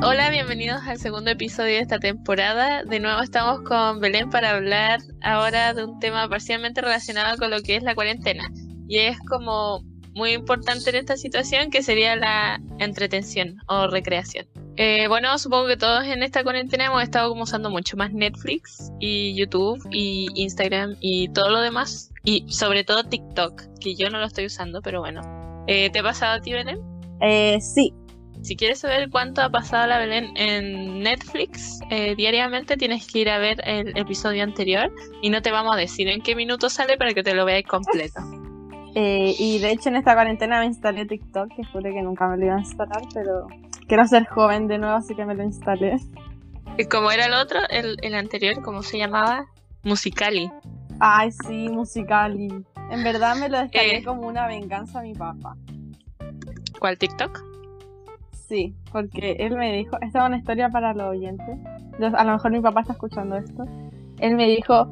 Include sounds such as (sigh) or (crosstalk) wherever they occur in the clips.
Hola, bienvenidos al segundo episodio de esta temporada. De nuevo estamos con Belén para hablar ahora de un tema parcialmente relacionado con lo que es la cuarentena. Y es como muy importante en esta situación que sería la entretención o recreación. Eh, bueno, supongo que todos en esta cuarentena hemos estado como usando mucho más Netflix y YouTube y Instagram y todo lo demás. Y sobre todo TikTok, que yo no lo estoy usando, pero bueno. Eh, ¿Te ha pasado a ti, Belén? Eh, sí, Si quieres saber cuánto ha pasado la Belén en Netflix eh, diariamente, tienes que ir a ver el episodio anterior y no te vamos a decir en qué minuto sale para que te lo veáis completo. (laughs) Eh, y de hecho en esta cuarentena me instalé TikTok, que juré que nunca me lo iba a instalar, pero quiero ser joven de nuevo, así que me lo instalé. Y como era el otro, el, el anterior, ¿cómo se llamaba? Musicali. Ay, sí, Musicali. En verdad me lo descargué Eh. como una venganza a mi papá. ¿Cuál TikTok? Sí, porque él me dijo, esta es una historia para los oyentes. Yo- a lo mejor mi papá está escuchando esto. Él me dijo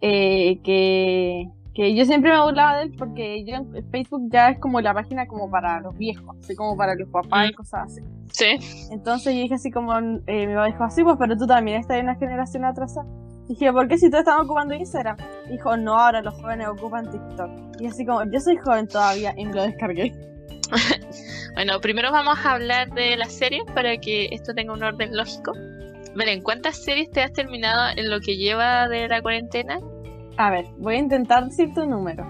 eh, que, que yo siempre me burlaba de él porque yo en Facebook ya es como la página como para los viejos, así como para los papás y Mm. cosas así. Sí. Entonces yo dije así como, eh, mi papá dijo, así pues, pero tú también estás en una generación atrasada. Dije, ¿por qué si todos estamos ocupando Instagram? Dijo, no, ahora los jóvenes ocupan TikTok. Y así como, yo soy joven todavía y me lo descargué. (laughs) Bueno, primero vamos a hablar de las series para que esto tenga un orden lógico. Belén, ¿cuántas series te has terminado en lo que lleva de la cuarentena? A ver, voy a intentar decirte un número.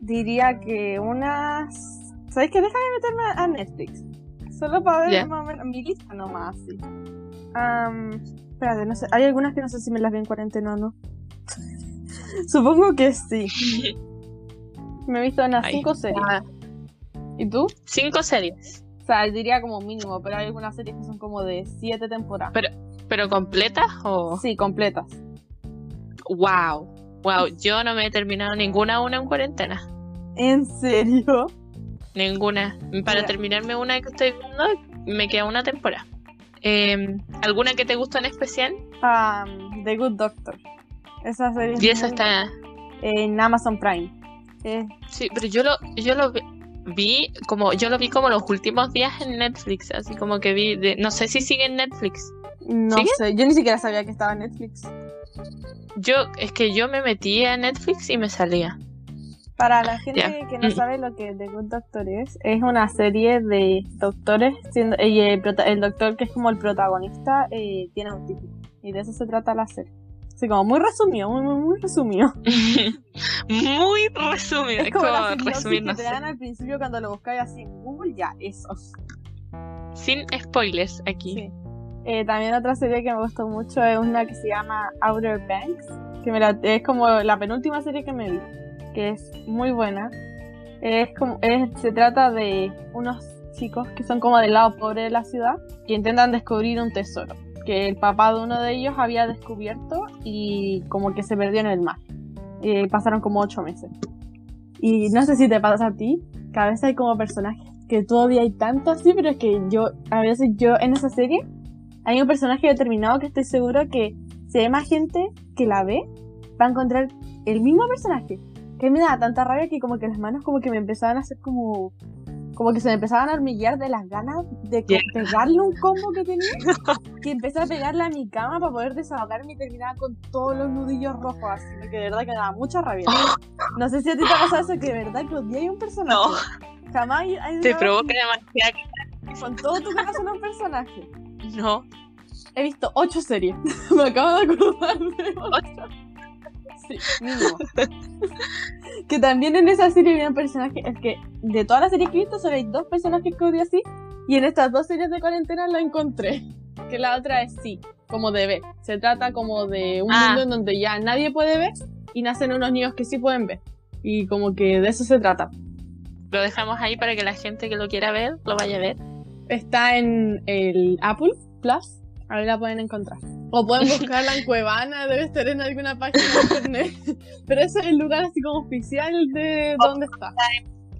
Diría que unas... ¿Sabes qué? Déjame meterme a Netflix. Solo para ver más o menos mi lista nomás, así. Am, espérate, no sé. Hay algunas que no sé si me las vi en cuarentena o no. (laughs) Supongo que sí. (laughs) Me he visto unas 5 series. ah, ¿Y tú? Cinco series. O sea, diría como mínimo, pero hay algunas series que son como de 7 temporadas. ¿Pero completas o...? Sí, completas. Wow. Wow, yo no me he terminado ninguna una en cuarentena. ¿En serio? Ninguna. Para terminarme una que estoy viendo, me queda una temporada. Eh, ¿Alguna que te gustó en especial? Am, The Good Doctor. Esa serie Y esa está... en Amazon Prime. Eh, Sí, pero yo lo, yo lo vi, vi como, yo lo vi como los últimos días en Netflix, así como que vi, de, no sé si sigue en Netflix. no ¿Sigue? sé, yo ni siquiera sabía que estaba en Netflix. Yo, es que yo me metía a Netflix y me salía. Para la gente que no Mm. sabe lo que The Good Doctor es, es una serie de doctores, siendo, y el, prota- el doctor que es como el protagonista eh, tiene autismo. Y de eso se trata la serie. Así como muy resumido, muy, muy, muy resumido. (laughs) Muy resumido, Es como como la sinopsis resumir, que no te sé. dan al principio cuando lo buscáis así en Google, ya, eso. Sin spoilers aquí. Sí. Eh, también otra serie que me gustó mucho es una que se llama Outer Banks, que me la- es como la penúltima serie que me vi, que es muy buena. Es como, es, se trata de unos chicos que son como del lado pobre de la ciudad que intentan descubrir un tesoro que el papá de uno de ellos había descubierto y como que se perdió en el mar. Eh, pasaron como ocho meses. Y no sé si te pasa a ti, que a veces hay como personajes que todavía hay tanto así, pero es que yo, a veces yo en esa serie hay un personaje determinado que estoy seguro que si hay más gente que la ve, va a encontrar el mismo personaje. Que me da tanta rabia que como que las manos como que me empezaban a hacer como... Como que se me empezaban a hormiguear de las ganas de pegarle un combo que tenía. (laughs) que empecé a pegarle a mi cama para poder desahogarme y terminaba con todos los nudillos rojos así. Que de verdad que me daba mucha rabia. (gasps) No sé si a ti te ha pasado eso, que de verdad que odias a un personaje. No. Jamás hay, Te provoca demasiado. con todo tu corazón a un personaje. No. He visto ocho series. (laughs) Me acabo de acordar de ocho. Sí, mínimo. que también en esa serie había un personaje. Es que de todas las series que he visto, solo hay dos personajes que odio así. Y en estas dos series de cuarentena lo encontré. Que la otra es sí, como de ver. Se trata como de un Ah. mundo en donde ya nadie puede ver y nacen unos niños que sí pueden ver. Y como que de eso se trata. Lo dejamos ahí para que la gente que lo quiera ver lo vaya a ver. Está en el Apple Plus. Ahí la pueden encontrar. O pueden buscarla en (laughs) Cuevana, debe estar en alguna página de internet. (laughs) Pero ese es el lugar así como oficial de dónde está.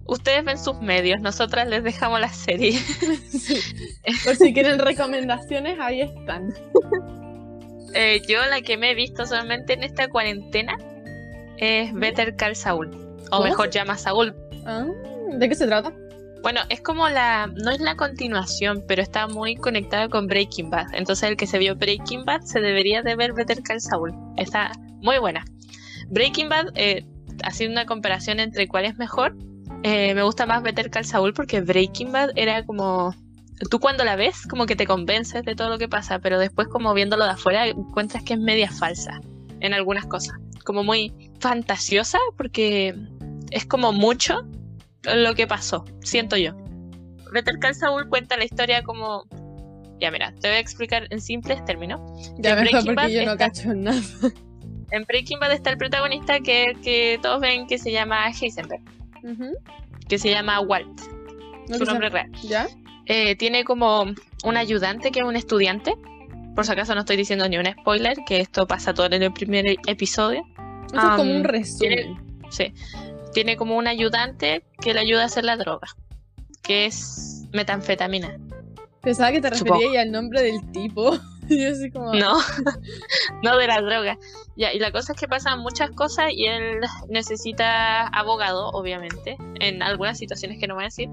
Ustedes ven sus medios, nosotras les dejamos la serie. (laughs) Sí. Por si quieren recomendaciones, ahí están. Eh, yo la que me he visto solamente en esta cuarentena es Better Call Saul. O ¿Cómo mejor llama Saúl. Ah, ¿De qué se trata? Bueno, es como la. No es la continuación, pero está muy conectada con Breaking Bad. Entonces, el que se vio Breaking Bad se debería de ver Better Call Saul. Está muy buena. Breaking Bad, eh, haciendo una comparación entre cuál es mejor, eh, me gusta más Better Call Saul porque Breaking Bad era como. Tú cuando la ves, como que te convences de todo lo que pasa, pero después, como viéndolo de afuera, encuentras que es media falsa en algunas cosas. Como muy fantasiosa, porque es como mucho lo que pasó, siento yo. Better Call Saul cuenta la historia como... Ya mira, te voy a explicar en simples términos. Ya En mejor Breaking porque Bad yo no está- cacho nada. En Breaking Bad está el protagonista que, que todos ven que se llama Heisenberg, que se llama Walt, No su nombre sea- real. ¿Ya? Eh, tiene como un ayudante que es un estudiante. Por si acaso no estoy diciendo ni un spoiler, que esto pasa todo en el primer episodio. Eso es como Am, un resumen. Sí. Tiene como un ayudante que le ayuda a hacer la droga, que es metanfetamina. Pensaba que te referías al nombre del tipo. Y (laughs) yo así como... No, (laughs) no de la droga. Ya, y la cosa es que pasan muchas cosas y él necesita abogado, obviamente, en algunas situaciones que no voy a decir.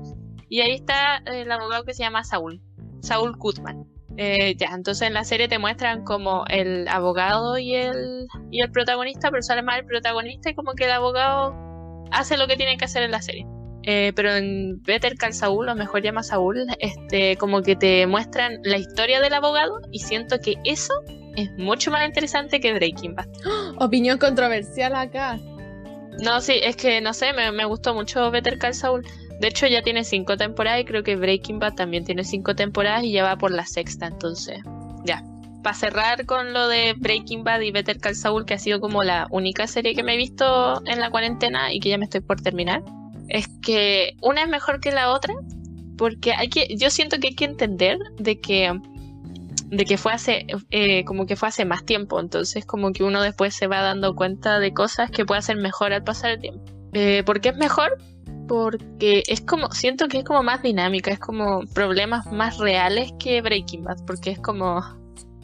Y ahí está el abogado que se llama Saúl, Saúl Goodman. Eh, ya, entonces en la serie te muestran como el abogado y el, y el protagonista, pero sale más el protagonista y como que el abogado hace lo que tiene que hacer en la serie. Eh, pero en Better Call Saul, o mejor llama Saúl, este, como que te muestran la historia del abogado y siento que eso es mucho más interesante que Breaking Bad. (gasps) Opinión controversial acá. No, sí, es que no sé, me, me gustó mucho Better Call Saul. De hecho, ya tiene cinco temporadas y creo que Breaking Bad también tiene cinco temporadas y ya va por la sexta, entonces, ya. Para cerrar con lo de Breaking Bad y Better Call Saul, que ha sido como la única serie que me he visto en la cuarentena y que ya me estoy por terminar, es que una es mejor que la otra, porque hay que, yo siento que hay que entender de que de que fue hace eh, como que fue hace más tiempo entonces como que uno después se va dando cuenta de cosas que puede hacer mejor al pasar el tiempo eh, ¿por qué es mejor? porque es como siento que es como más dinámica es como problemas más reales que Breaking Bad porque es como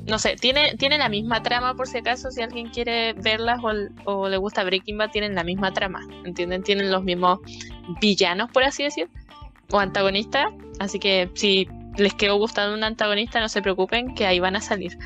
no sé tiene tiene la misma trama por si acaso si alguien quiere verlas o, le gusta Breaking Bad tienen la misma trama ¿entienden? tienen los mismos villanos por así decir o antagonistas así que si les quedó gustando un antagonista, no se preocupen que ahí van a salir.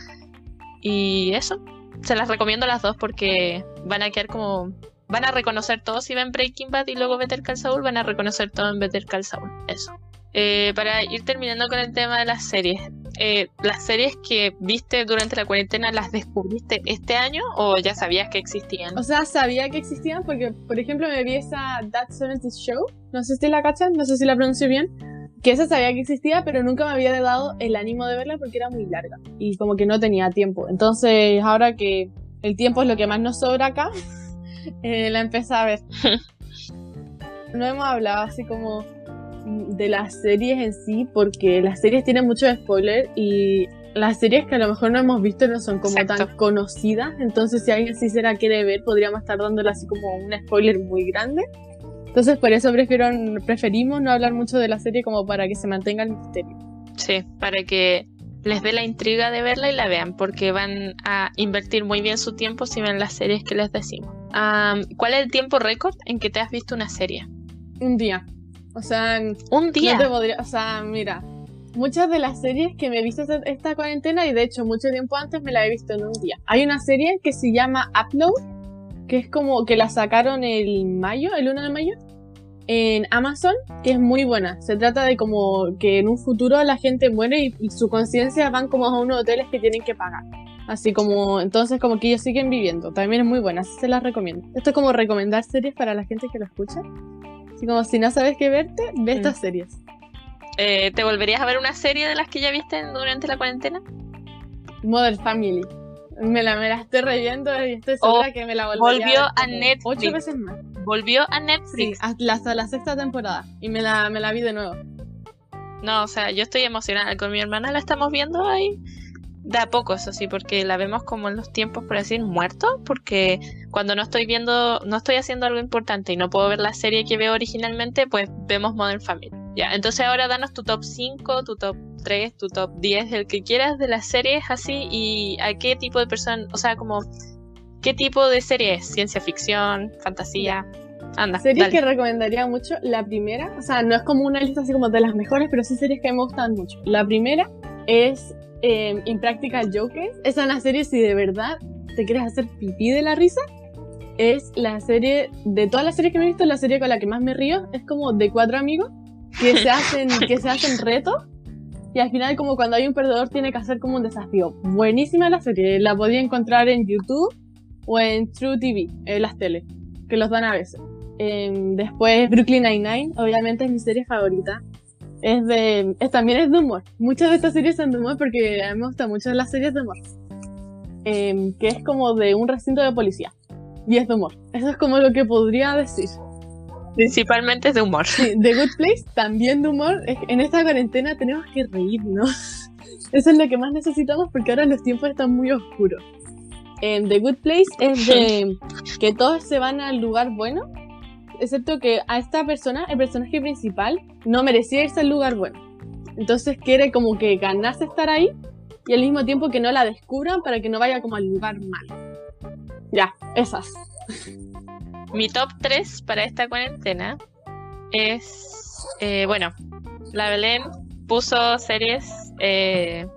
Y eso, se las recomiendo las dos porque van a quedar como... Van a reconocer todo si ven Breaking Bad y luego Better Call Saul, van a reconocer todo en Better Call Saul. Eso. Eh, para ir terminando con el tema de las series. Eh, ¿Las series que viste durante la cuarentena las descubriste este año o ya sabías que existían? O sea, sabía que existían porque, por ejemplo, me vi esa That 70 Show. No sé si la cachan, no sé si la pronuncio bien. Que esa sabía que existía, pero nunca me había dado el ánimo de verla porque era muy larga. Y como que no tenía tiempo. Entonces, ahora que el tiempo es lo que más nos sobra acá, (laughs) eh, la empecé a ver. (laughs) No hemos hablado así como de las series en sí, porque las series tienen mucho spoiler y las series que a lo mejor no hemos visto no son como Exacto. tan conocidas, entonces si alguien sí se la quiere ver, podríamos estar dándole así como un spoiler muy grande. Entonces por eso prefiero, preferimos no hablar mucho de la serie como para que se mantenga el misterio. Sí, para que les dé la intriga de verla y la vean, porque van a invertir muy bien su tiempo si ven las series que les decimos. Am, ¿Cuál es el tiempo récord en que te has visto una serie? Un día. O sea, Un día. no te podría, o sea, mira, muchas de las series que me he visto esta, esta cuarentena y de hecho mucho tiempo antes me la he visto en un día. Hay una serie que se llama Upload, que es como que la sacaron el mayo, el 1 de mayo, en Amazon, que es muy buena. Se trata de como que en un futuro la gente muere y, y su conciencia van como a unos hoteles que tienen que pagar. Así como, entonces como que ellos siguen viviendo. También es muy buena, así se las recomiendo. Esto es como recomendar series para la gente que lo escucha. Así como si no sabes qué verte, ve Mm. estas series. Eh, ¿Te volverías a ver una serie de las que ya viste durante la cuarentena? Modern Family. Me la, me la estoy reviendo y estoy segura que me la volvería Oh, volvió ver a Netflix. Ocho veces más. Volvió a Sí, Netflix. hasta, hasta la sexta temporada. Y me la, me la vi de nuevo. No, o sea, yo estoy emocionada con mi hermana, la estamos viendo ahí. De a poco, eso sí, porque la vemos como en los tiempos, por así decir, muertos, porque cuando no estoy viendo, no estoy haciendo algo importante y no puedo ver la serie que veo originalmente, pues vemos Modern Family. Ya, entonces ahora danos tu top 5, tu top top 3, tu top 10, el que quieras de las series así y a qué tipo de persona, o sea, como qué tipo de serie es, ciencia ficción, fantasía. Anda. Series que recomendaría mucho, la primera, o sea, no es como una lista así como de las mejores, pero sí series que me gustan mucho. La primera es eh, Impractical Jokers. Es una serie si de verdad te quieres hacer pipí de la risa. Es la serie, de todas las series que me he visto, la serie con la que más me río. Es como de cuatro amigos que se (laughs) hacen, que se hacen retos. Y al final, como cuando hay un perdedor, tiene que hacer como un desafío. Buenísima la serie. La podía encontrar en YouTube o en True TV, en las tele, que los dan a veces. Em, después Brooklyn Nine-Nine, obviamente es mi serie favorita. Es de, también es de humor. Muchas de estas series son de humor porque a mí me gustan mucho las series de humor. Em, que es como de un recinto de policía. Y es de humor. Eso es como lo que podría decir. Principalmente es de humor. Sí, The Good Place también de humor. En esta cuarentena tenemos que reírnos. (laughs) Eso es lo que más necesitamos porque ahora los tiempos están muy oscuros. En The Good Place es de (laughs) que todos se van al lugar bueno excepto que a esta persona, el personaje principal, no merecía irse al lugar bueno. Entonces quiere como que ganarse estar ahí y al mismo tiempo que no la descubran para que no vaya como al lugar malo. Ya, esas. (laughs) Mi top 3 para esta cuarentena es, eh, bueno, la Belén puso series eh,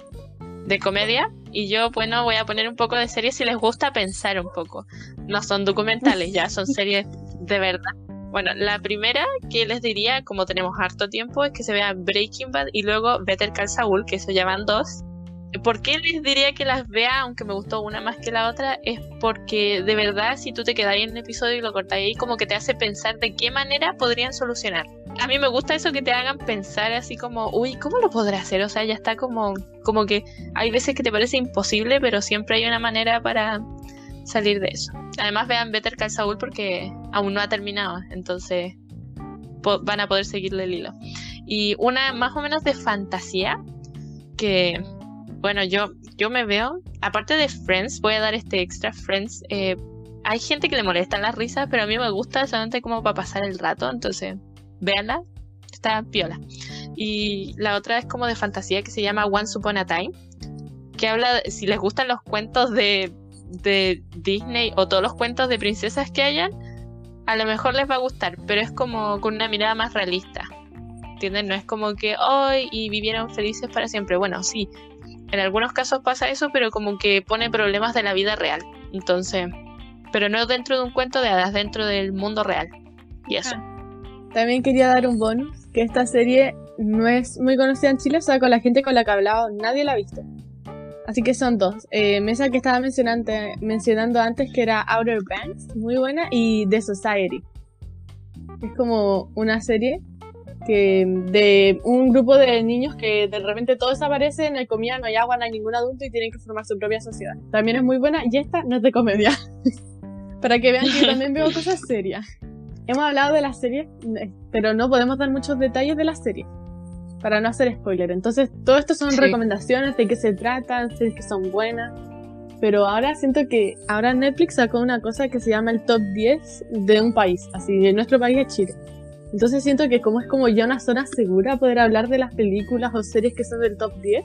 de comedia y yo, bueno, voy a poner un poco de series si les gusta pensar un poco. No son documentales, ya son (laughs) series de verdad. Bueno, la primera que les diría, como tenemos harto tiempo, es que se vea Breaking Bad y luego Better Call Saul, que eso ya van dos. ¿Por qué les diría que las vea, aunque me gustó una más que la otra? Es porque de verdad, si tú te quedas en el episodio y lo cortas ahí, como que te hace pensar de qué manera podrían solucionar. A mí me gusta eso que te hagan pensar así como, uy, ¿cómo lo podrá hacer? O sea, ya está como, como que hay veces que te parece imposible, pero siempre hay una manera para salir de eso. Además vean Better Call Saul porque aún no ha terminado, entonces van a poder seguirle el hilo. Y una más o menos de fantasía que, bueno, yo, yo me veo, aparte de Friends, voy a dar este extra Friends. Eh, hay gente que le molesta las risas, pero a mí me gusta solamente como para pasar el rato, entonces véanla, está piola. Y la otra es como de fantasía que se llama Once Upon a Time, que habla, si les gustan los cuentos de de Disney o todos los cuentos de princesas que hayan, a lo mejor les va a gustar, pero es como con una mirada más realista. ¿Entienden? No es como que hoy y vivieron felices para siempre. Bueno, sí, en algunos casos pasa eso, pero como que pone problemas de la vida real. Entonces, pero no dentro de un cuento de hadas, dentro del mundo real. Y eso. Ah. También quería dar un bonus, que esta serie no es muy conocida en Chile, o sea, con la gente con la que he hablado, nadie la ha visto. Así que son dos. Eh, mesa que estaba mencionando, antes que era Outer Banks, muy buena, y The Society. Es como una serie que de un grupo de niños que de repente todo desaparece, no hay comida, no hay agua, no hay ningún adulto y tienen que formar su propia sociedad. También es muy buena y esta no es de comedia. (laughs) Para que vean que también veo cosas serias. Hemos hablado de la serie, pero no podemos dar muchos detalles de la serie para no hacer spoiler. Entonces, todo esto son recomendaciones de qué se tratan, sé que son buenas. Pero ahora siento que ahora Netflix sacó una cosa que se llama el top 10 de un país, así de nuestro país es Chile. Entonces siento que como es como ya una zona segura poder hablar de las películas o series que son del top 10,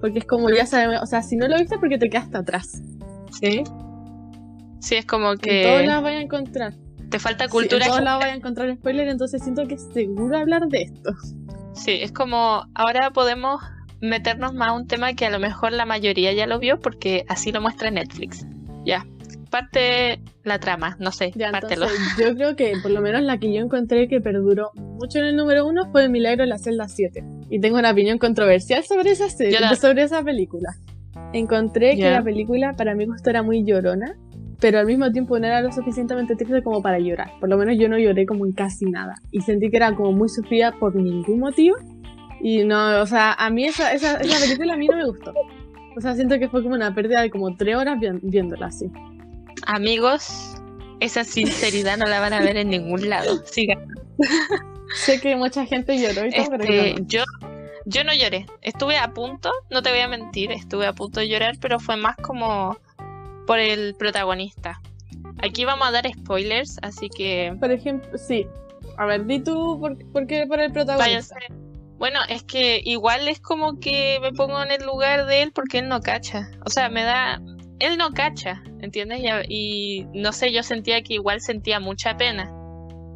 porque es como ya sabemos, o sea, si no lo viste porque te quedaste atrás. Sí. Sí, es como que... En todos lados vaya a encontrar. Te falta cultura. en todos (laughs) lados vaya a encontrar spoiler, entonces siento que es seguro hablar de esto. Sí, es como ahora podemos meternos más a un tema que a lo mejor la mayoría ya lo vio porque así lo muestra Netflix. Ya, parte la trama, no sé, ya, pártelo. (laughs) yo creo que por lo menos la que yo encontré que perduró mucho en el número uno fue Milagro en la celda 7. Y tengo una opinión controversial sobre esa serie, sobre esa película. Encontré que la película para mi gusto era muy llorona pero al mismo tiempo no era lo suficientemente triste como para llorar. Por lo menos yo no lloré como en casi nada. Y sentí que era como muy sufrida por ningún motivo. Y no, o sea, a mí esa, esa, esa película a mí no me gustó. O sea, siento que fue como una pérdida de como tres horas viéndola así. Amigos, esa sinceridad no la van a ver en ningún lado. Sigan. (laughs) sé que mucha gente lloró y todo, pero este, yo, yo no lloré. Estuve a punto, no te voy a mentir, estuve a punto de llorar, pero fue más como por el protagonista. Aquí vamos a dar spoilers, así que. Por ejemplo, sí. A ver, di tú por, qué por el protagonista. Bueno, es que igual es como que me pongo en el lugar de él porque él no cacha. O sea, me da... Él no cacha, ¿entiendes? Y, y no sé, yo sentía que igual sentía mucha pena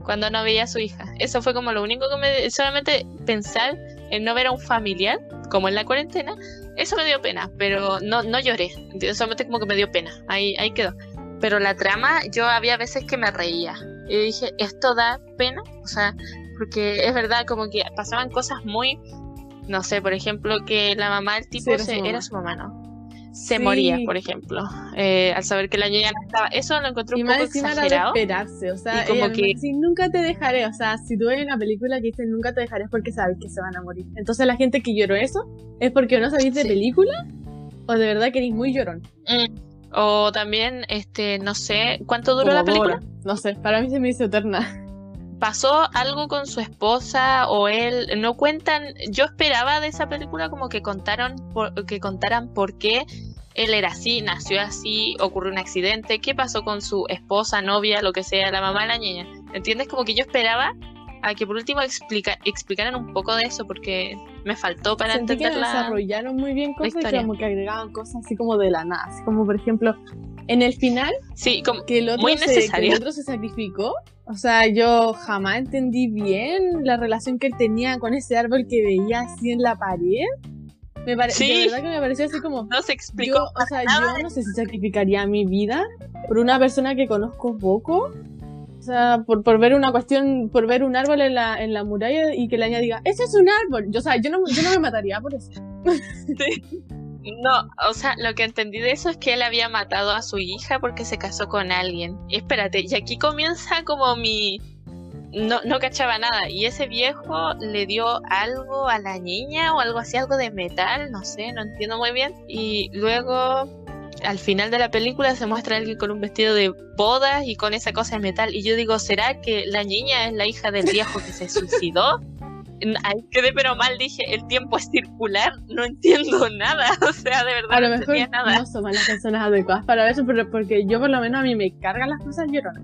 cuando no veía a su hija. Eso fue como lo único que me... Solamente pensar en no ver a un familiar, como en la cuarentena, eso me dio pena, pero no, no lloré. Solamente como que me dio pena. Ahí, ahí quedó. Pero la trama, yo había veces que me reía. Y dije, ¿esto da pena? O sea, porque es verdad, como que pasaban cosas muy, no sé, por ejemplo, que la mamá del tipo era, se- su era, su mamá, ¿no? Se Sí. moría, por ejemplo, eh, al saber que la niña no estaba. Eso lo encontré Y un más poco de exagerado. esperarse, o sea, Y como que- dice, nunca te dejaré, o sea, si tú ves una película que dice nunca te dejaré es porque sabes que se van a morir. Entonces la gente que lloró eso es porque o no sabéis de Sí. película o de verdad que eres muy llorón. Mm. O también, este, no sé, ¿cuánto duró Como la película? No sé, para mí se me hizo eterna. pasó algo con su esposa o él no cuentan yo esperaba de esa película como que contaron por- que contaran por qué él era así nació así ocurrió un accidente qué pasó con su esposa novia lo que sea la mamá de la niña entiendes como que yo esperaba a que por último explica, explicaran un poco de eso porque me faltó para Sentí que entender la desarrollaron muy bien cosas historia. como que agregaban cosas así como de la nada, así como por ejemplo en el final sí como que el otro, Muy se, que el otro se sacrificó. O sea, yo jamás entendí bien la relación que él tenía con ese árbol que veía así en la pared. Me pare- Sí. De verdad que me pareció así como... no se Yo, explicó o sea, yo no sé si sacrificaría mi vida por una persona que conozco poco. O sea, por, por ver una cuestión, por ver un árbol en la, en la muralla y que la niña diga, ese es un árbol. Yo, o sea, yo no, yo no me mataría por eso. No, o sea, lo que entendí de eso es que él había matado a su hija porque se casó con alguien. Y espérate, y aquí comienza como mi... No, no cachaba nada. Y ese viejo le dio algo a la niña o algo así, algo de metal, no sé, no entiendo muy bien. Y luego, al final de la película, se muestra alguien con un vestido de bodas y con esa cosa de metal. Y yo digo, ¿será que la niña es la hija del viejo que se suicidó? (laughs) Quedé pero mal, dije, el tiempo es circular, no entiendo nada, (laughs) o sea, de verdad A lo no mejor entendía nada. no somos las personas adecuadas para eso, pero porque yo por lo menos a mí me cargan las cosas lloronas.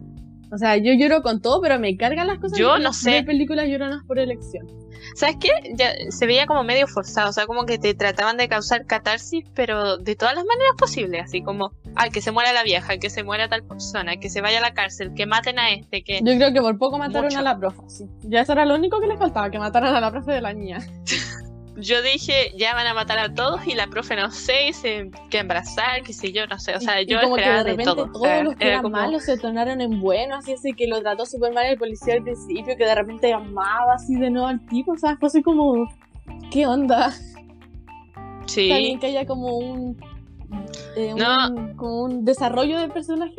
O sea, yo lloro con todo, pero me cargan las cosas Yo no sé. Ver películas lloronas por elección. ¿Sabes qué? Ya, se veía como medio forzado, o sea, como que te trataban de causar catarsis, pero de todas las maneras posibles, así como, ay, que se muera la vieja, que se muera tal persona, que se vaya a la cárcel, que maten a este, que... Yo creo que por poco mataron Mucho. a la profe, sí. Ya eso era lo único que les faltaba, que mataran a la profe de la niña. (laughs) Yo dije, ya van a matar a todos y la profe no sé, y se queda embarazada, qué sé yo, no sé, o sea, Y- y yo como que esperaba de de, repente todo. todos los que era eran como- malos se tornaron en buenos, así así que lo trató súper mal el policía al principio, que de repente amaba así de nuevo al tipo, o sea, fue así como, ¿qué onda? Sí, bien que haya como un, eh, No. un- como un desarrollo del personaje,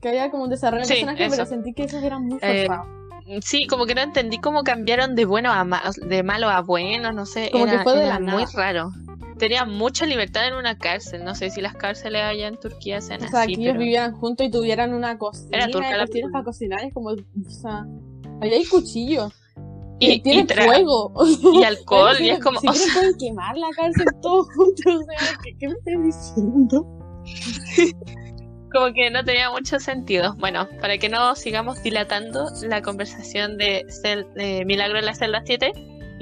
que haya como un desarrollo Sí, del personaje, pero sentí que esos eran muy Eh, forzados. Sí, como que no entendí cómo cambiaron de bueno a ma- de malo a bueno, no sé, Como que era, fue de era la muy nada. raro. Tenía mucha libertad en una cárcel, no sé si las cárceles allá en Turquía sean o sea, así, que ellos pero vivieran juntos y tuvieran una cocina, Era turca y la película. para cocinar, es como, o sea, ahí hay cuchillos, y, y, tienen tra- fuego, (laughs) y alcohol, y es como, si o sea, (laughs) pueden quemar la cárcel todos juntos, o sea, ¿qué, qué me estás diciendo? (laughs) como que no tenía mucho sentido. Bueno, para que no sigamos dilatando la conversación de, cel- de Milagro en la celda 7,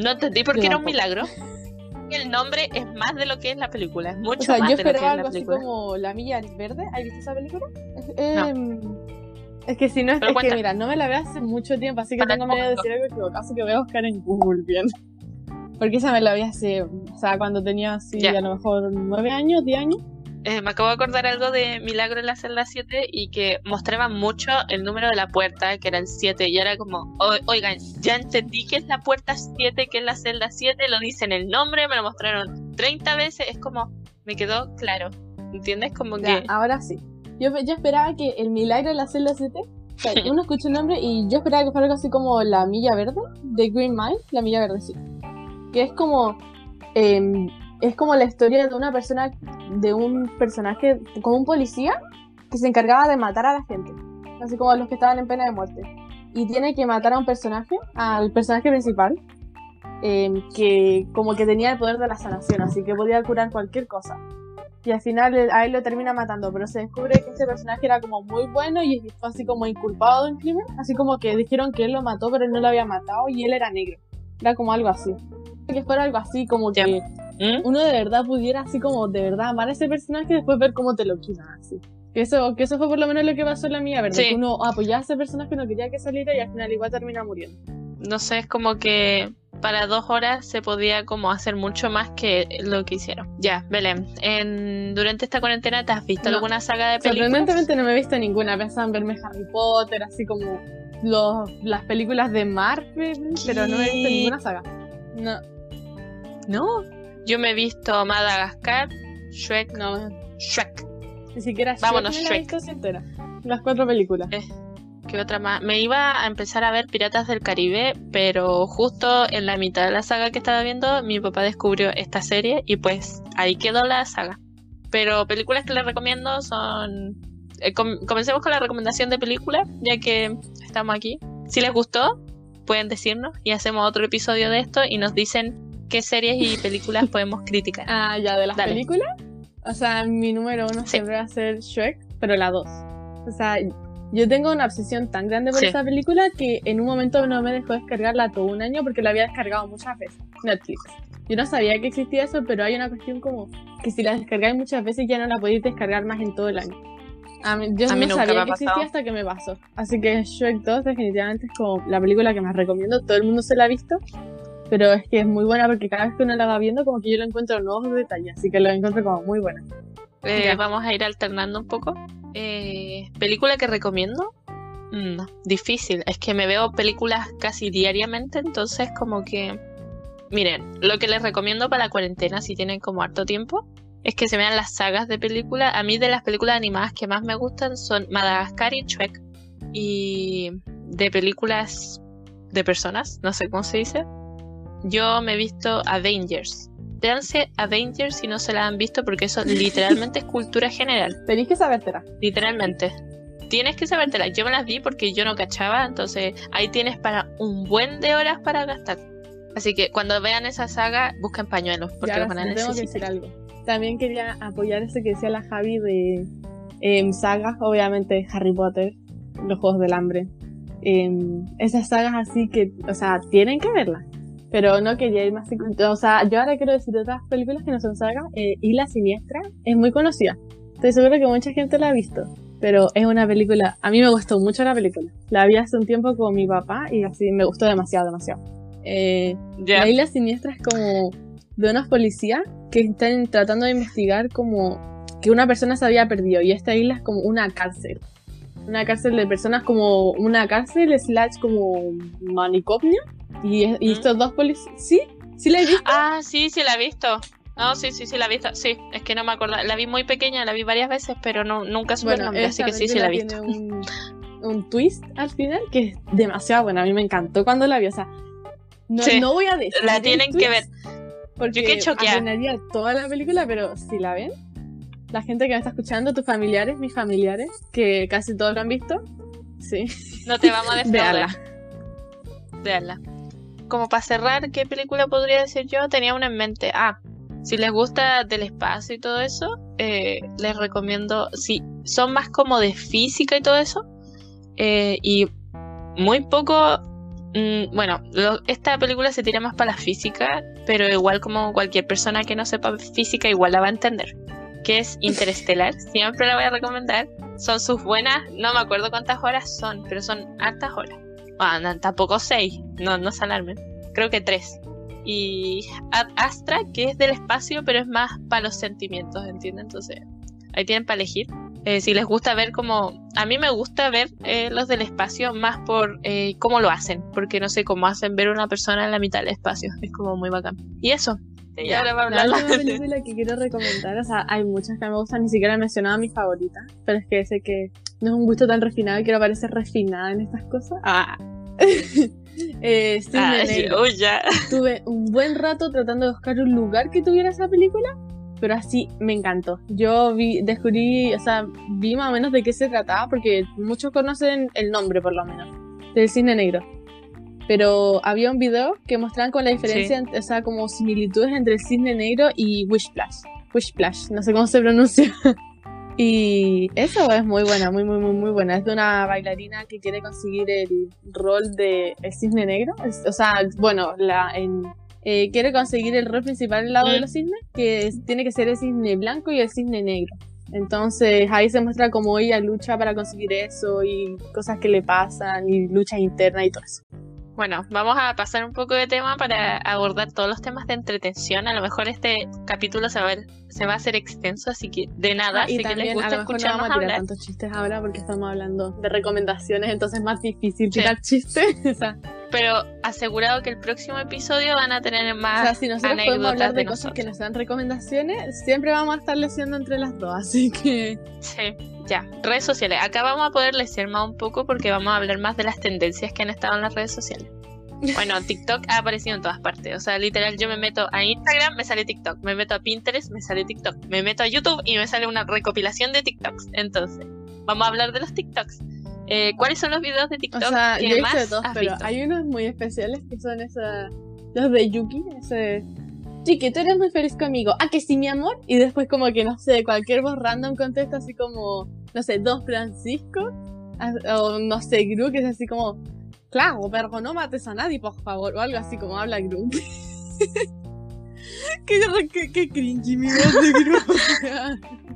no entendí por qué era un milagro. El nombre es más de lo que es la película, es mucho O sea, más yo de lo que es esperaba la algo así película. como La Milla Verde. ¿Has visto esa película? Es, No. es que si no, es, es que mira, no me la veo hace mucho tiempo, así que Para tengo miedo de decir algo equivocado, así que voy a buscar en Google bien. Porque esa me la vi hace, o sea, cuando tenía así Ya. a lo mejor nueve años, diez años. Eh, me acabo de acordar algo de Milagro en la celda 7 y que mostraban mucho el número de la puerta, que era el 7, y era como, "O- oigan, ya entendí que es la puerta 7, que es la celda 7, lo dicen el nombre, me lo mostraron 30 veces, es como, me quedó claro, ¿entiendes? Como Ya, que... ahora sí. Yo, yo esperaba que el milagro de la celda 7, o sea, (laughs) uno escucha el nombre y yo esperaba que fuera algo así como La Milla Verde, de Green Mile, La Milla Verde, sí. Que es como, em, es como la historia de una persona, de un personaje, como un policía, que se encargaba de matar a la gente, así como a los que estaban en pena de muerte. Y tiene que matar a un personaje, al personaje principal, em, que como que tenía el poder de la sanación, así que podía curar cualquier cosa. Y al final él- a él lo termina matando, pero se descubre que este personaje era como muy bueno y fue así como inculpado de un crimen, así como que dijeron que él lo mató pero él no lo había matado y él era negro. Era como algo así. Que fuera algo así, como que ¿Mm? uno de verdad pudiera así como de verdad amar a ese personaje y después ver cómo te lo quitan así. Que eso, que eso fue por lo menos lo que pasó en la mía, ¿verdad? Sí. Que uno apoyaba a ese personaje, no quería que saliera y al final igual termina muriendo. No sé, es como que para dos horas se podía como hacer mucho más que lo que hicieron. Ya, Belén, en, durante esta cuarentena ¿te has visto No. alguna saga de películas? Sorprendentemente no me he visto ninguna. Pensaba en verme Harry Potter, así como los, las películas de Marvel, pero no he visto ninguna saga. No, No. Yo me he visto Madagascar, Shrek, no, Shrek. ni siquiera Shrek Vámonos, me la Shrek. visto entera. Las cuatro películas. ¿Qué otra más? Me iba a empezar a ver Piratas del Caribe, pero justo en la mitad de la saga que estaba viendo, mi papá descubrió esta serie y pues ahí quedó la saga. Pero películas que les recomiendo son... eh, com- comencemos con la recomendación de película, ya que estamos aquí. Si les gustó, pueden decirnos y hacemos otro episodio de esto y nos dicen qué series y películas podemos criticar. Ah, ya, de las Dale. películas. O sea, mi número uno Sí. siempre va a ser Shrek, pero la dos. O sea, yo tengo una obsesión tan grande por Sí. esa película que en un momento no me dejó descargarla todo un año porque la había descargado muchas veces. Netflix. Yo no sabía que existía eso, pero hay una cuestión como que si la descargáis muchas veces ya no la podéis descargar más en todo el año. A mí, yo A mí no nunca sabía que existía pasado. hasta que me pasó. Así que Shrek 2 definitivamente es como la película que más recomiendo. Todo el mundo se la ha visto. Pero es que es muy buena porque cada vez que uno la va viendo como que yo le encuentro nuevos detalles. Así que lo encuentro como muy buena. Eh, Ya. vamos a ir alternando un poco. Eh, ¿Película que recomiendo? Mm, No, difícil. Es que me veo películas casi diariamente, entonces como que... Miren, lo que les recomiendo para la cuarentena, si tienen como harto tiempo, es que se vean las sagas de películas. A mí de las películas animadas que más me gustan son Madagascar y Shrek. Y de películas de personas, no sé cómo se dice. Yo me he visto Avengers. Véanse Avengers si no se la han visto porque eso literalmente es cultura general. Tenéis que sabértela. Literalmente. Tienes que sabértelas. Yo me las vi porque yo no cachaba, entonces ahí tienes para un buen de horas para gastar. Así que cuando vean esa saga, busquen pañuelos porque Ya, los van a sí, tengo que necesitar. decir algo. También quería apoyar eso que decía la Javi de em, sagas, obviamente Harry Potter, los Juegos del Hambre. Em, esas sagas así que, o sea, tienen que verlas. Pero no quería ir más... O sea, yo ahora quiero decir otras películas que no son sagas. Eh, Isla Siniestra es muy conocida. Estoy segura que mucha gente la ha visto. Pero es una película... A mí me gustó mucho la película. La vi hace un tiempo con mi papá y así me gustó demasiado, demasiado. Eh, Ya. la isla siniestra es como de unos policías que están tratando de investigar como que una persona se había perdido y esta isla es como una cárcel. Una cárcel de personas como una cárcel slash como manicomio y, y ¿Mm? estos dos policías... ¿Sí? ¿Sí la he visto? Ah, sí, sí la he visto. No, sí, sí, sí la he visto. Sí, es que no me acuerdo. La vi muy pequeña, la vi varias veces, pero no, nunca supe el nombre, así que sí, sí la he visto. un, un twist al final que es demasiado bueno. A mí me encantó cuando la vi. O sea, no, Sí, no voy a decir La el tienen que ver. Porque Yo arruinaría toda la película, pero si la ven, la gente que me está escuchando, tus familiares, mis familiares, que casi todos lo han visto, sí, No te vamos a (laughs) defraudar. véanla. Veanla. Como para cerrar, ¿qué película podría decir yo? Tenía una en mente. Ah, si les gusta del espacio y todo eso, eh, les recomiendo. Si son más como de física y todo eso, eh, y muy poco. mm, bueno, lo- esta película se tira más para la física, pero igual como cualquier persona que no sepa física, igual la va a entender. Que es Interestelar. (laughs) Siempre la voy a recomendar. Son sus buenas, no me acuerdo cuántas horas son, pero son hartas horas. Ah, no, tampoco seis, no, no se alarmen. Creo que tres. Y Ad Astra, que es del espacio, pero es más para los sentimientos, ¿entienden? Entonces, ahí tienen para elegir. Eh, si les gusta ver como... A mí me gusta ver eh, los del espacio más por eh, cómo lo hacen, porque no sé cómo hacen ver una persona en la mitad del espacio. Es como muy bacán. Y eso. Ya, ahora va a La hablar última (laughs) película que quiero recomendar, o sea, hay muchas que me gustan, ni siquiera he mencionado mi favorita, pero es que sé que no es un gusto tan refinado quiero parecer refinada en estas cosas. Ah. (laughs) eh, Ah, uy, ya. Tuve un buen rato tratando de buscar un lugar que tuviera esa película, pero así me encantó. Yo vi, descubrí, o sea, vi más o menos de qué se trataba, porque muchos conocen el nombre por lo menos, del cine negro. Pero había un video que mostraban con la diferencia, ent- o sea, como similitudes entre el cisne negro y Wishplash. Wishplash, no sé cómo se pronuncia. (laughs) Y eso es muy buena, muy, muy, muy, muy buena. Es de una bailarina que quiere conseguir el rol de el cisne negro. o sea, bueno, la, en, eh, quiere conseguir el rol principal al lado de mm. los cisnes, que tiene que ser el cisne blanco y el cisne negro. Entonces ahí se muestra cómo ella lucha para conseguir eso y cosas que le pasan y luchas internas y todo eso. Bueno, vamos a pasar un poco de tema para abordar todos los temas de entretención. A lo mejor este capítulo se va a, ver, se va a hacer extenso, así que de nada, y que les gusta a no vamos a tirar tantos chistes ahora porque estamos hablando de recomendaciones, entonces es más difícil tirar chistes. (laughs) Pero asegurado que el próximo episodio van a tener más. O sea, si nosotros podemos hablar de, cosas que nos dan recomendaciones, siempre vamos a estar leyendo entre las dos, así que. Sí. Ya, redes sociales. Acá vamos a poder leer más un poco porque vamos a hablar más de las tendencias que han estado en las redes sociales. (laughs) Bueno, TikTok ha aparecido en todas partes. O sea, literal, yo me meto a Instagram, me sale TikTok. Me meto a Pinterest, me sale TikTok. Me meto a YouTube y me sale una recopilación de TikToks. Entonces, vamos a hablar de los TikToks. Eh, ¿Cuáles son los videos de TikTok? O sea, yo he visto todos, pero hay unos muy especiales que son esos, los de Yuki, ese sí, que tú eres muy feliz conmigo. Ah, que sí, mi amor. Y después como que, no sé, cualquier voz random contesta así como, no sé, Don Francisco. Ah, o no sé, Gru, que es así como, claro, pero no mates a nadie, por favor. O algo así como habla Gru. qué, qué, qué cringy mi voz de Gru. (laughs)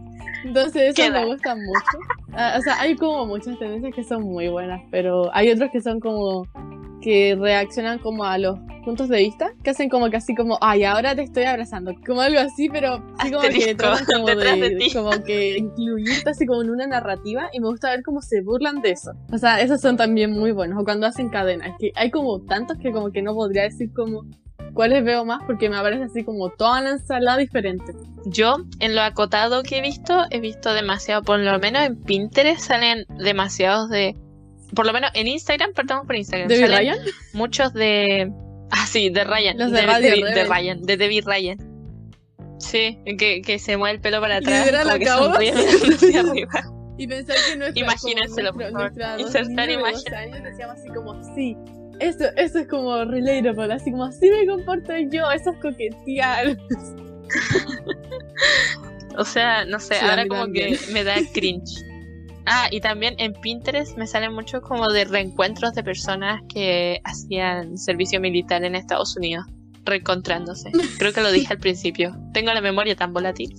Entonces eso me gusta mucho. Ah, o sea, hay como muchas tendencias que son muy buenas, pero hay otros que son como que reaccionan como a los puntos de vista, que hacen como que así como, ay, ahora te estoy abrazando, como algo así, pero sí como que tratan como de, como que incluirte así como en una narrativa y me gusta ver cómo se burlan de eso. O sea, esos son también muy buenos, o cuando hacen cadenas, que hay como tantos que como que no podría decir como cuáles veo más porque me aparece así como toda la ensalada diferente. Yo, en lo acotado que he visto, he visto demasiado, por lo menos en Pinterest salen demasiados de por lo menos en Instagram, partamos por Instagram. ¿De Ryan? Muchos de. Ah, sí, de Ryan. Los de, de, de, Ryan, de David Ryan. Sí, que, que se mueve el pelo para atrás. Y la (laughs) arriba. Y pensar que nuestra, Imagínenselo, por favor. Insertar años decíamos así como, sí, eso, eso es como relatable, así como, así me comporto yo, eso es coquetear. (laughs) o sea, no sé, ahora como que me da (laughs) cringe. Ah, y también en Pinterest me salen mucho como de reencuentros de personas que hacían servicio militar en Estados Unidos, reencontrándose. Creo que lo dije al principio. Tengo la memoria tan volátil.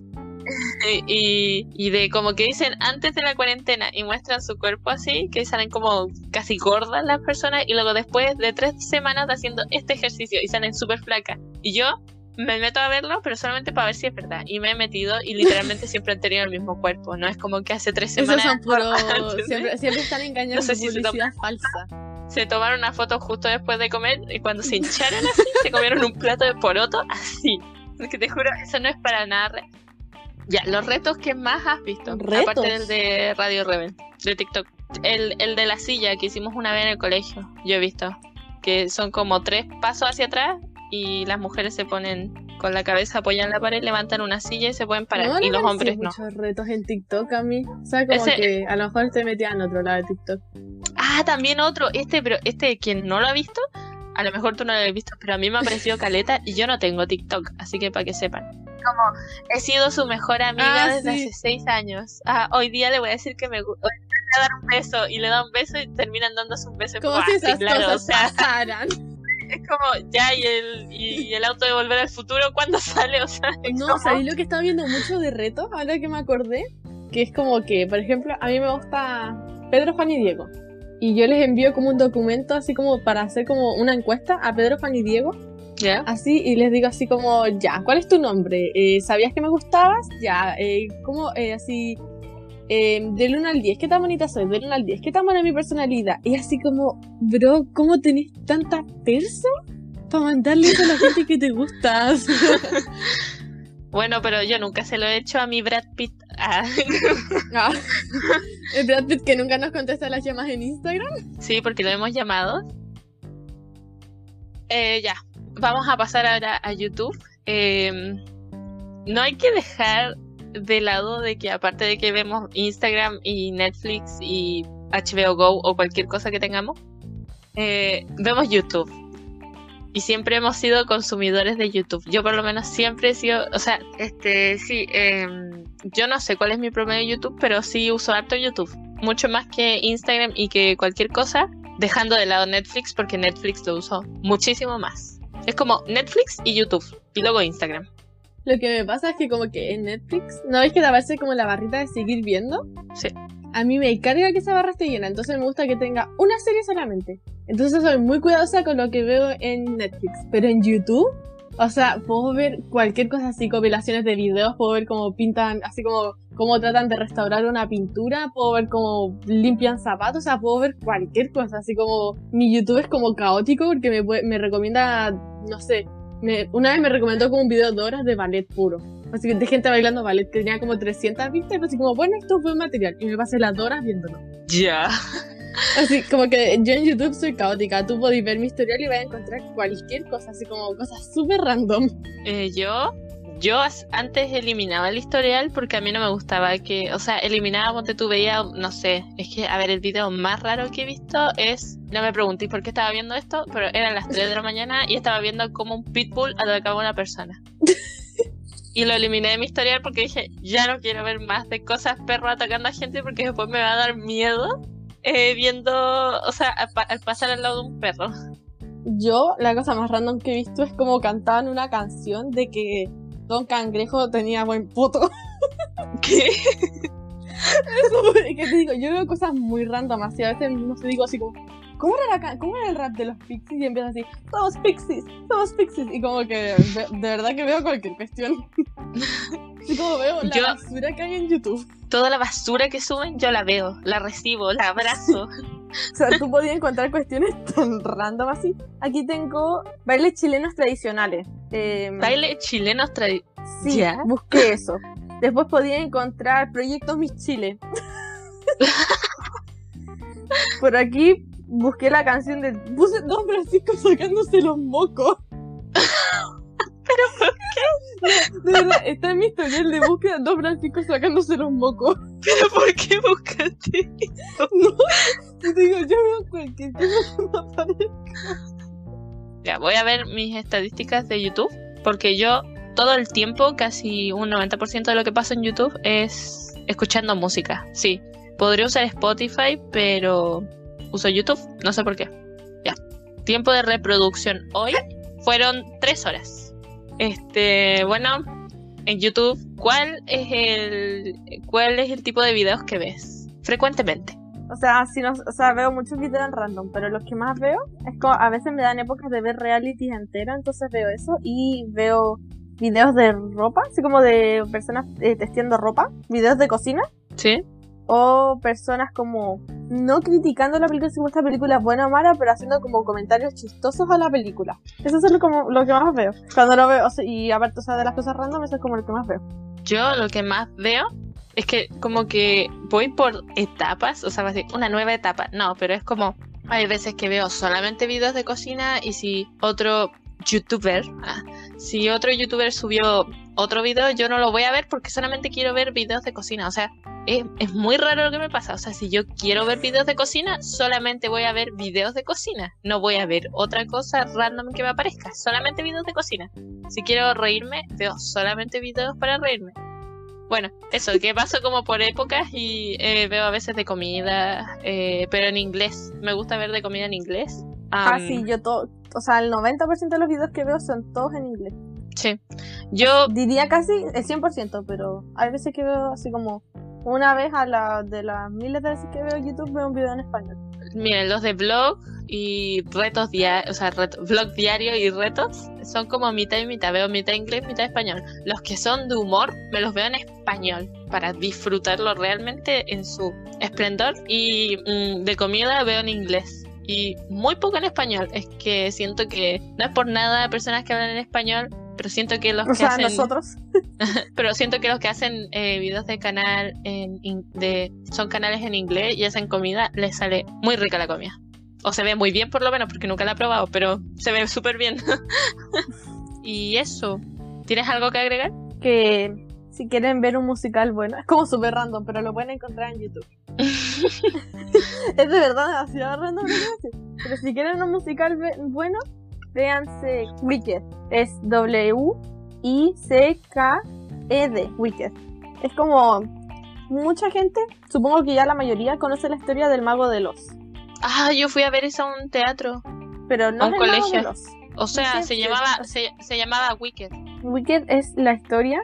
(laughs) y, y, de como que dicen antes de la cuarentena y muestran su cuerpo así, que salen como casi gordas las personas y luego después de tres semanas haciendo este ejercicio y salen súper flacas. Y yo me meto a verlo, pero solamente para ver si es verdad. Y me he metido y literalmente siempre han tenido el mismo cuerpo. No es como que hace tres semanas. Son (laughs) puro... siempre, siempre, están engañando no sé si publicidad se falsa. Se tomaron una foto justo después de comer y cuando se hincharon así, (laughs) se comieron un plato de poroto así. que te juro, eso no es para nada Ya, los retos que más has visto, ¿Retos? aparte del de Radio Rebel, de TikTok. El, el de la silla que hicimos una vez en el colegio, yo he visto. Que son como tres pasos hacia atrás y las mujeres se ponen con la cabeza apoyada en la pared, levantan una silla y se pueden parar. y los hombres no. muchos retos en TikTok a mí. O sea, como que a lo mejor estoy metida en otro lado de TikTok. Ah, también otro. Este, pero este, quien no lo ha visto, a lo mejor tú no lo has visto, pero a mí me ha parecido caleta y yo no tengo TikTok, así que para que sepan. Como he sido su mejor amiga ah, desde hace seis años. Ah, hoy día le voy a decir que me gusta. a dar un beso y le da un beso y terminan dándose un beso. Como si esas cosas pasaran es como, ya, y el, y, el auto de volver al futuro, ¿cuándo sale? O sea, no, ¿sabes lo que estaba viendo mucho de retos? Ahora que me acordé, que es como que, por ejemplo, a mí me gusta Pedro, Juan y Diego. Y yo les envío como un documento así como para hacer como una encuesta a Pedro, Juan y Diego. ¿Ya? Así, y les digo así como, ya, ¿cuál es tu nombre? Eh, ¿Sabías que me gustabas? Ya, eh, como, eh, así, eh, del 1 al 10, ¿qué tan bonita soy? Del 1 al 10, ¿qué tan buena mi personalidad? Y así como, bro, ¿cómo tenés tanta perso para mandarle a la gente que te gusta? (laughs) bueno, pero yo nunca se lo he hecho a mi Brad Pitt. Ah. ah. El Brad Pitt que nunca nos contesta las llamas en Instagram. Sí, porque lo hemos llamado. Eh, ya, vamos a pasar ahora a YouTube. Eh, no hay que dejar de lado de que aparte de que vemos Instagram y Netflix y HBO Go o cualquier cosa que tengamos, eh, vemos YouTube. Y siempre hemos sido consumidores de YouTube. Yo por lo menos siempre he sido, o sea, este, sí, em, yo no sé cuál es mi promedio de YouTube, pero sí uso harto YouTube. Mucho más que Instagram y que cualquier cosa, dejando de lado Netflix, porque Netflix lo uso muchísimo más. Es como Netflix y YouTube, y luego Instagram. Lo que me pasa es que como que en Netflix, ¿no ves que te aparece como la barrita de seguir viendo? Sí. A mí me carga que esa barra esté llena, entonces me gusta que tenga una serie solamente. Entonces soy muy cuidadosa con lo que veo en Netflix. Pero en YouTube, o sea, puedo ver cualquier cosa así, compilaciones de videos, puedo ver cómo pintan, así como cómo tratan de restaurar una pintura, puedo ver cómo limpian zapatos, o sea, puedo ver cualquier cosa, así como mi YouTube es como caótico porque me, me recomienda, no sé, me- una vez me recomendó como un video de horas de ballet puro. Así que de gente bailando ballet que tenía como 300 vistas, así como, bueno, esto fue material. Y me pasé las horas viéndolo. Ya. Así como que yo en YouTube soy caótica. Tú podés ver mi historial y vas a encontrar cualquier cosa, así como cosas súper random. Eh, yo, yo antes eliminaba el historial porque a mí no me gustaba que, o sea, eliminaba, ponte tú veía, no sé, es que, a ver, el video más raro que he visto es, no me preguntéis por qué estaba viendo esto, pero eran las 3 de la mañana y estaba viendo como un pitbull atacaba a una persona. Y lo eliminé de mi historial porque dije, ya no quiero ver más de cosas perro atacando a gente porque después me va a dar miedo eh, viendo, o sea, a pa- al pasar al lado de un perro. Yo, la cosa más random que he visto es como cantaban una canción de que Don Cangrejo tenía buen puto. (laughs) ¿Qué? Eso, es que te digo, yo veo cosas muy random, así a veces no sé, digo así como, ¿cómo era, la ¿cómo era el rap de los Pixies? Y empieza así, somos Pixies, somos Pixies. Y como que de verdad que veo cualquier cuestión. (laughs) Así como veo la Yo- basura que hay en YouTube. Toda la basura que suben yo la veo, la recibo, la abrazo. (laughs) O sea, tú podías encontrar cuestiones tan random así. Aquí tengo bailes chilenos tradicionales. Eh, Baile chilenos tradi... Sí, ¿Ya? busqué eso. Después podía encontrar proyectos Mis Chile. (laughs) Por aquí busqué la canción de. Puse Don Francisco sacándose los mocos. ¿Pero por qué? (laughs) De verdad, está en mi historial de búsqueda Don Francisco sacándose los mocos. ¿Pero por qué buscaste? (laughs) Y digo, yo veo cualquier cosa que me. Voy a ver mis estadísticas de YouTube, porque yo todo el tiempo, casi un 90% de lo que pasa en YouTube es escuchando música. Sí, podría usar Spotify, pero uso YouTube, no sé por qué. Ya. Tiempo de reproducción hoy fueron 3 horas. Este, bueno, en YouTube, ¿cuál es el cuál es el tipo de videos que ves frecuentemente? O sea, si no, o sea, veo muchos videos en random, pero los que más veo es como a veces me dan épocas de ver realities enteros, entonces veo eso y veo videos de ropa, así como de personas eh, testeando ropa, videos de cocina ¿Sí? o personas como no criticando la película si esta película es buena o mala, pero haciendo como comentarios chistosos a la película. Eso es lo, como, lo que más veo. Cuando lo veo, o sea, y aparte, o sea, de las cosas random, eso es como lo que más veo. Yo lo que más veo es que como que voy por etapas, o sea, va a ser una nueva etapa. No, pero es como hay veces que veo solamente videos de cocina y si otro youtuber, ah, si otro youtuber subió otro video, yo no lo voy a ver porque solamente quiero ver videos de cocina. O sea, es, es muy raro lo que me pasa. O sea, si yo quiero ver videos de cocina, solamente voy a ver videos de cocina. No voy a ver otra cosa random que me aparezca. Solamente videos de cocina. Si quiero reírme, veo solamente videos para reírme. Bueno, eso, que paso como por épocas y eh, veo a veces de comida, eh, pero en inglés. Me gusta ver de comida en inglés. Ah, Am, sí, yo todo, o sea, el 90% de los videos que veo son todos en inglés. sí. Yo, Diría casi el 100%, pero hay veces que veo así como una vez a la de las miles de veces que veo YouTube veo un video en español. Miren, los de blog y retos diarios, o sea, reto- blog diario y retos son como mitad y mitad. Veo mitad inglés, mitad español. Los que son de humor, me los veo en español para disfrutarlo realmente en su esplendor. Y mm, de comida veo en inglés. Y muy poco en español. Es que siento que no es por nada personas que hablan en español, pero siento que los O que sea, hacen nosotros. (laughs) pero siento que los que hacen eh, videos de canal en in- de son canales en inglés y hacen comida les sale muy rica la comida o se ve muy bien por lo menos porque nunca la he probado pero se ve súper bien (laughs) y eso tienes algo que agregar Que si quieren ver un musical bueno, es como súper random, pero lo pueden encontrar en YouTube. (laughs) es de verdad demasiado random. Pero si quieren un musical bueno, véanse Wicked. Es W-I-C-K-E-D, Wicked. Es como mucha gente, supongo que ya la mayoría conoce la historia del mago de los. Ah, yo fui a ver eso a un teatro. Pero no A un es el mago colegio. de los. O sea, se llamaba, se, se llamaba Wicked. Wicked es la historia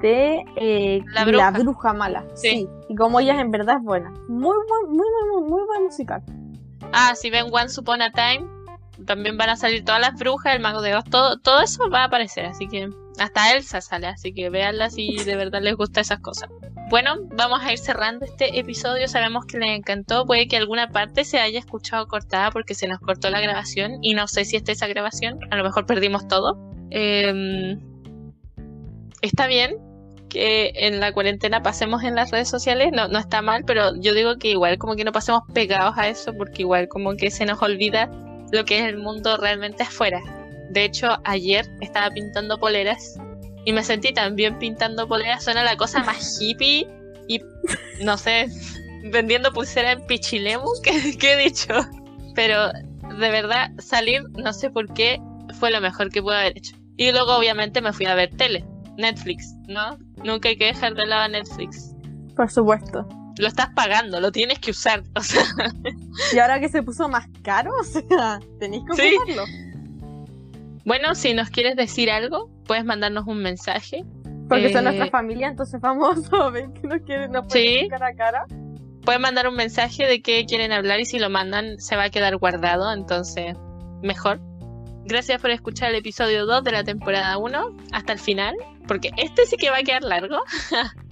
de eh, La la, bruja. mala. Sí. Sí. Y como ella en verdad es buena. Muy buen, muy, muy, muy, muy buen musical. Ah, si ven Once Upon a Time, también van a salir todas las brujas, el mago de Oz, todo, todo eso va a aparecer, así que hasta Elsa sale, así que véanla si de verdad les gusta esas cosas. Bueno, vamos a ir cerrando este episodio, sabemos que les encantó, puede que alguna parte se haya escuchado cortada porque se nos cortó la grabación y no sé si está esa grabación, a lo mejor perdimos todo. Em, está bien que en la cuarentena pasemos en las redes sociales, no, no está mal, pero yo digo que igual como que no pasemos pegados a eso porque igual como que se nos olvida lo que es el mundo realmente afuera. De hecho, ayer estaba pintando poleras y me sentí también pintando poleras, suena la cosa más (laughs) hippie y no sé, vendiendo pulsera en Pichilemu, (laughs) ¿qué, qué he dicho? Pero de verdad, salir, no sé por qué, fue lo mejor que pude haber hecho. Y luego obviamente me fui a ver tele, Netflix, ¿no? Nunca hay que dejar de lado a Netflix. Por supuesto. Lo estás pagando, lo tienes que usar. O sea, Y ahora que se puso más caro, (laughs) o sea, tenéis que Sí. bueno, si nos quieres decir algo, puedes mandarnos un mensaje. Porque Eh, son nuestra familia, entonces vamos (laughs) a ver que nos quieren, nos pueden Sí. cara a cara. Pueden mandar un mensaje de qué quieren hablar y si lo mandan se va a quedar guardado, entonces mejor. Gracias por escuchar el episodio 2 de la temporada 1 hasta el final, porque este sí que va a quedar largo. (laughs)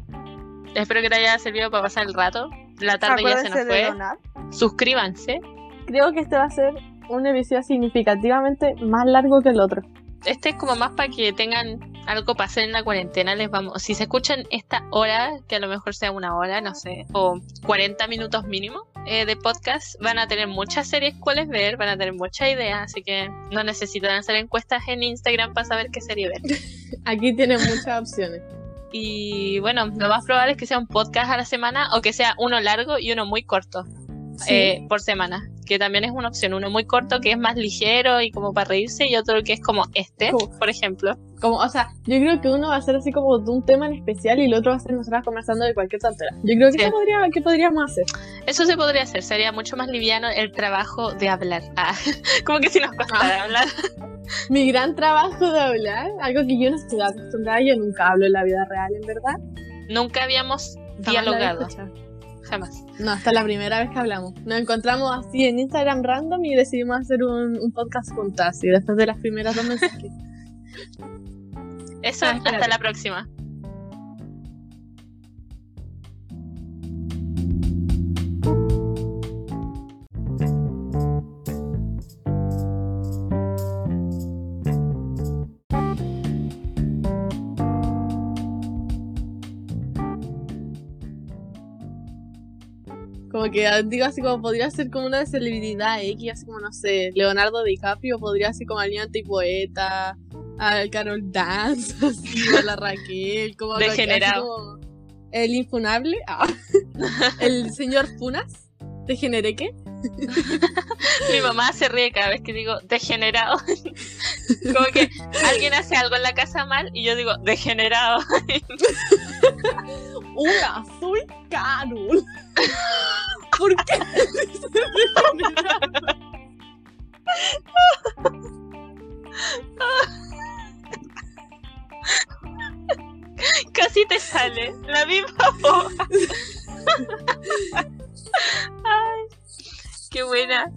Espero que te haya servido para pasar el rato. La tarde ya se nos fue. donar. Suscríbanse. Creo que este va a ser un episodio significativamente más largo que el otro. Este es como más para que tengan algo para hacer en la cuarentena. Les vamos, si se escuchan esta hora, que a lo mejor sea una hora, no sé, o 40 minutos mínimo eh, de podcast, van a tener muchas series cuales ver, van a tener muchas ideas, así que no necesitan hacer encuestas en Instagram para saber qué serie ver. (laughs) Aquí tienen muchas opciones. Y bueno, lo más probable es que sea un podcast a la semana o que sea uno largo y uno muy corto Sí. eh, por semana, que también es una opción. Uno muy corto que es más ligero y como para reírse y otro que es como este, Como- por ejemplo. Como, o sea, yo creo que uno va a ser así como de un tema en especial y el otro va a ser nosotras conversando de cualquier tontera. Yo creo que Sí. eso podría, que podríamos hacer. Eso se podría hacer, sería mucho más liviano el trabajo de hablar. Ah, (laughs) como que si nos costara hablar. Mi gran trabajo de hablar, algo que yo no estoy acostumbrada, yo nunca hablo en la vida real, en verdad. Nunca habíamos Jamás dialogado, jamás. No, esta es la primera vez que hablamos. Nos encontramos así en Instagram random y decidimos hacer un, un podcast juntas. Y después de las primeras dos mensajes. (laughs) Eso, Ah, hasta la próxima. Que digo así como podría ser como una celebridad X, así como no sé, Leonardo DiCaprio, podría ser como alguien antipoeta, a Carol Dance, (laughs) así, a la Raquel, como Degenerado. como el infunable, ah, (laughs) el señor Funas, ¿degeneré qué? (laughs) Mi mamá se ríe cada vez que digo degenerado. como que alguien hace algo en la casa mal y yo digo degenerado. Hola, soy Carol. ¿Por qué? Casi te sale la misma voz. (laughs) Ay, qué buena.